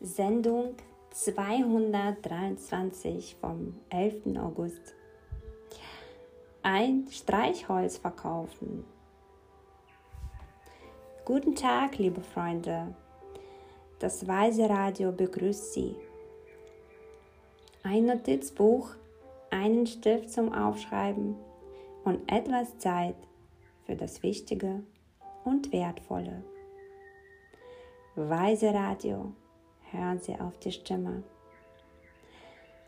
Sendung 223 vom 11. August. Ein Streichholz verkaufen. Guten Tag, liebe Freunde. Das Weise Radio begrüßt Sie. Ein Notizbuch, einen Stift zum Aufschreiben und etwas Zeit für das Wichtige und Wertvolle. Weise Radio hören Sie auf die Stimme.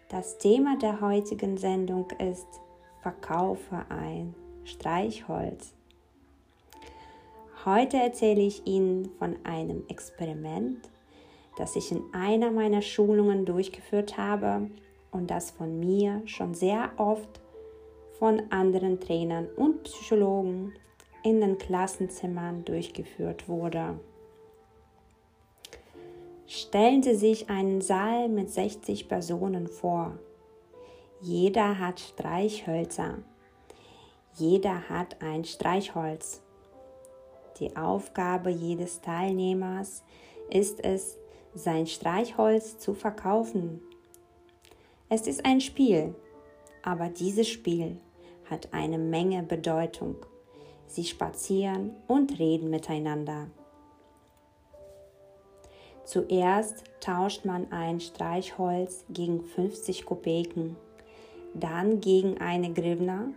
Das Thema der heutigen Sendung ist Verkaufe ein Streichholz. Heute erzähle ich Ihnen von einem Experiment, das ich in einer meiner Schulungen durchgeführt habe und das von mir schon sehr oft von anderen Trainern und Psychologen in den Klassenzimmern durchgeführt wurde. Stellen Sie sich einen Saal mit 60 Personen vor. Jeder hat Streichhölzer. Jeder hat ein Streichholz. Die Aufgabe jedes Teilnehmers ist es, sein Streichholz zu verkaufen. Es ist ein Spiel, aber dieses Spiel hat eine Menge Bedeutung. Sie spazieren und reden miteinander. Zuerst tauscht man ein Streichholz gegen 50 Kopeken, dann gegen eine Grivna,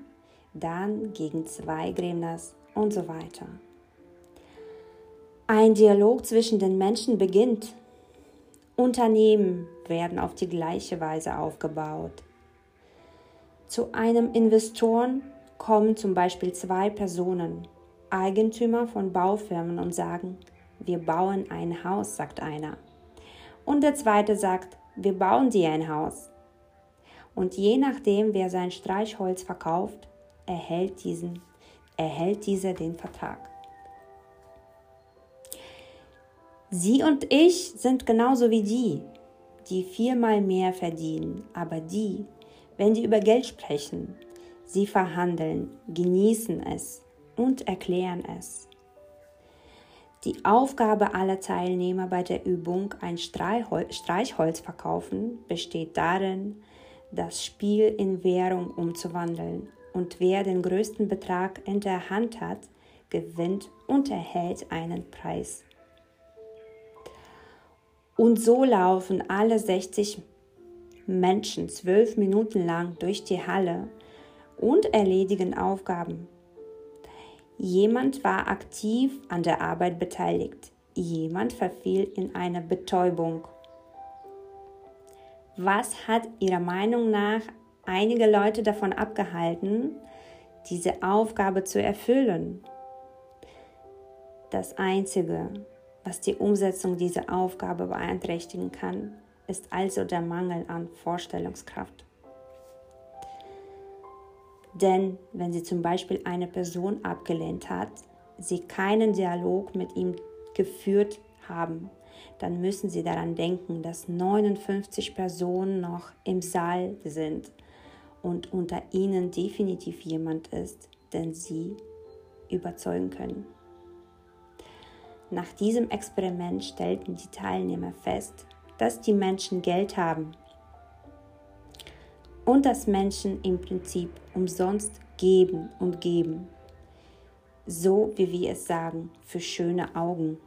dann gegen zwei Grivnas und so weiter. Ein Dialog zwischen den Menschen beginnt. Unternehmen werden auf die gleiche Weise aufgebaut. Zu einem Investoren kommen zum Beispiel zwei Personen, Eigentümer von Baufirmen und sagen, wir bauen ein Haus, sagt einer. Und der zweite sagt, wir bauen dir ein Haus. Und je nachdem, wer sein Streichholz verkauft, erhält, diesen, erhält dieser den Vertrag. Sie und ich sind genauso wie die, die viermal mehr verdienen, aber die, wenn die über Geld sprechen, sie verhandeln, genießen es und erklären es. Die Aufgabe aller Teilnehmer bei der Übung ein Streichholz verkaufen besteht darin, das Spiel in Währung umzuwandeln und wer den größten Betrag in der Hand hat, gewinnt und erhält einen Preis. Und so laufen alle 60 Menschen zwölf Minuten lang durch die Halle und erledigen Aufgaben. Jemand war aktiv an der Arbeit beteiligt. Jemand verfiel in eine Betäubung. Was hat Ihrer Meinung nach einige Leute davon abgehalten, diese Aufgabe zu erfüllen? Das Einzige, was die Umsetzung dieser Aufgabe beeinträchtigen kann, ist also der Mangel an Vorstellungskraft. Denn wenn sie zum Beispiel eine Person abgelehnt hat, sie keinen Dialog mit ihm geführt haben, dann müssen sie daran denken, dass 59 Personen noch im Saal sind und unter ihnen definitiv jemand ist, den sie überzeugen können. Nach diesem Experiment stellten die Teilnehmer fest, dass die Menschen Geld haben und dass Menschen im Prinzip umsonst geben und geben, so wie wir es sagen, für schöne Augen.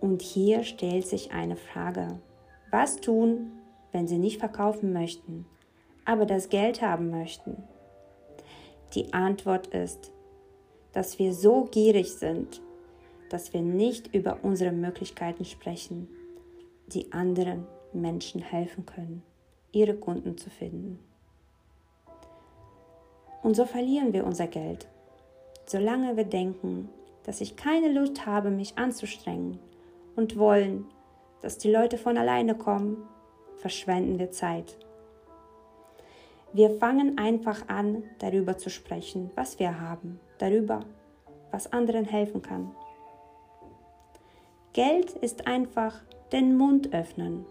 Und hier stellt sich eine Frage, was tun, wenn sie nicht verkaufen möchten, aber das Geld haben möchten? Die Antwort ist, dass wir so gierig sind, dass wir nicht über unsere Möglichkeiten sprechen, die anderen Menschen helfen können ihre Kunden zu finden. Und so verlieren wir unser Geld, solange wir denken, dass ich keine Lust habe, mich anzustrengen und wollen, dass die Leute von alleine kommen, verschwenden wir Zeit. Wir fangen einfach an, darüber zu sprechen, was wir haben, darüber, was anderen helfen kann. Geld ist einfach den Mund öffnen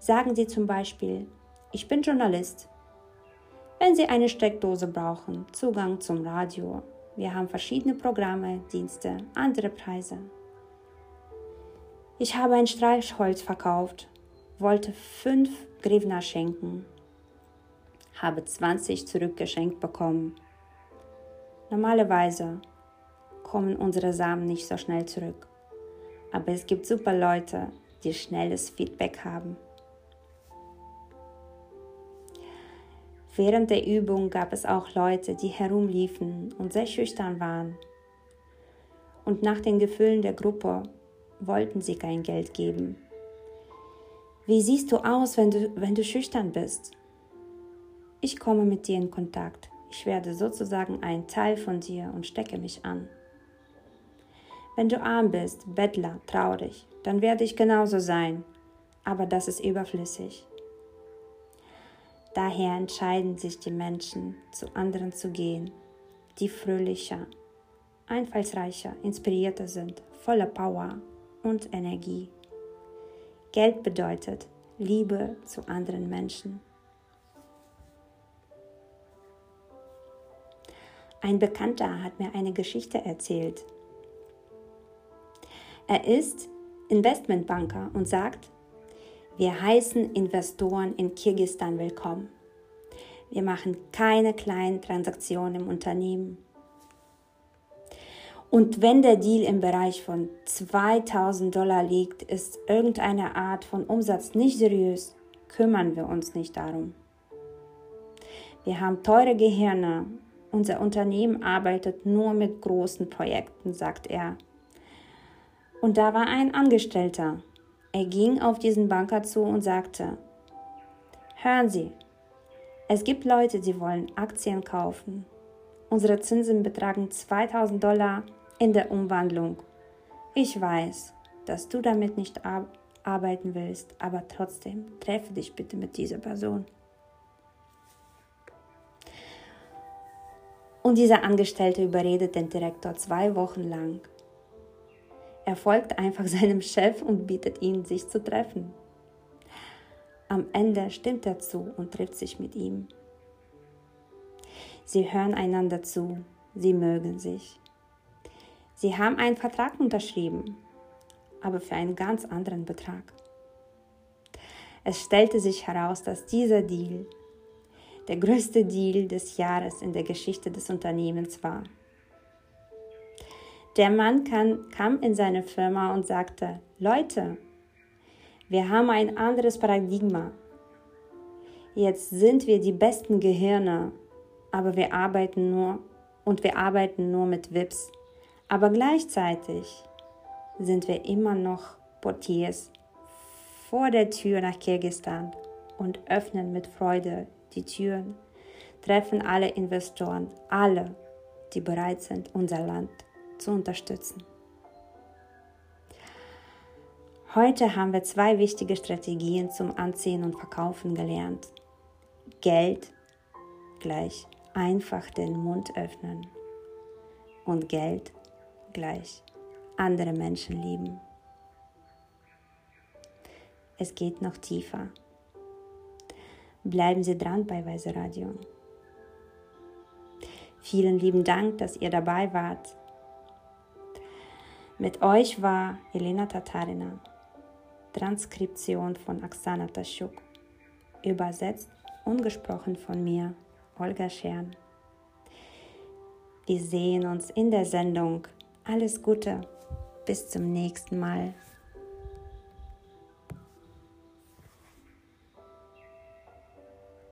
Sagen Sie zum Beispiel, ich bin Journalist. Wenn Sie eine Steckdose brauchen, Zugang zum Radio, wir haben verschiedene Programme, Dienste, andere Preise. Ich habe ein Streichholz verkauft, wollte fünf Grivna schenken, habe 20 zurückgeschenkt bekommen. Normalerweise kommen unsere Samen nicht so schnell zurück, aber es gibt super Leute, die schnelles Feedback haben. Während der Übung gab es auch Leute, die herumliefen und sehr schüchtern waren. Und nach den Gefühlen der Gruppe wollten sie kein Geld geben. Wie siehst du aus, wenn du, wenn du schüchtern bist? Ich komme mit dir in Kontakt. Ich werde sozusagen ein Teil von dir und stecke mich an. Wenn du arm bist, Bettler, traurig, dann werde ich genauso sein. Aber das ist überflüssig. Daher entscheiden sich die Menschen, zu anderen zu gehen, die fröhlicher, einfallsreicher, inspirierter sind, voller Power und Energie. Geld bedeutet Liebe zu anderen Menschen. Ein Bekannter hat mir eine Geschichte erzählt. Er ist Investmentbanker und sagt, wir heißen Investoren in Kirgistan willkommen. Wir machen keine kleinen Transaktionen im Unternehmen. Und wenn der Deal im Bereich von 2000 Dollar liegt, ist irgendeine Art von Umsatz nicht seriös, kümmern wir uns nicht darum. Wir haben teure Gehirne. Unser Unternehmen arbeitet nur mit großen Projekten, sagt er. Und da war ein Angestellter. Er ging auf diesen Banker zu und sagte, Hören Sie, es gibt Leute, die wollen Aktien kaufen. Unsere Zinsen betragen 2000 Dollar in der Umwandlung. Ich weiß, dass du damit nicht arbeiten willst, aber trotzdem treffe dich bitte mit dieser Person. Und dieser Angestellte überredet den Direktor zwei Wochen lang. Er folgt einfach seinem Chef und bittet ihn, sich zu treffen. Am Ende stimmt er zu und trifft sich mit ihm. Sie hören einander zu, sie mögen sich. Sie haben einen Vertrag unterschrieben, aber für einen ganz anderen Betrag. Es stellte sich heraus, dass dieser Deal der größte Deal des Jahres in der Geschichte des Unternehmens war. Der Mann kann, kam in seine Firma und sagte, Leute, wir haben ein anderes Paradigma. Jetzt sind wir die besten Gehirne, aber wir arbeiten nur und wir arbeiten nur mit VIPs. Aber gleichzeitig sind wir immer noch Portiers vor der Tür nach Kirgistan und öffnen mit Freude die Türen, treffen alle Investoren, alle, die bereit sind, unser Land zu unterstützen. Heute haben wir zwei wichtige Strategien zum Anziehen und Verkaufen gelernt. Geld gleich einfach den Mund öffnen und Geld gleich andere Menschen lieben. Es geht noch tiefer. Bleiben Sie dran bei Weise Radio. Vielen lieben Dank, dass ihr dabei wart. Mit euch war Elena Tatarina, Transkription von Aksana Taschuk, übersetzt und gesprochen von mir, Olga Schern. Wir sehen uns in der Sendung alles Gute. Bis zum nächsten Mal.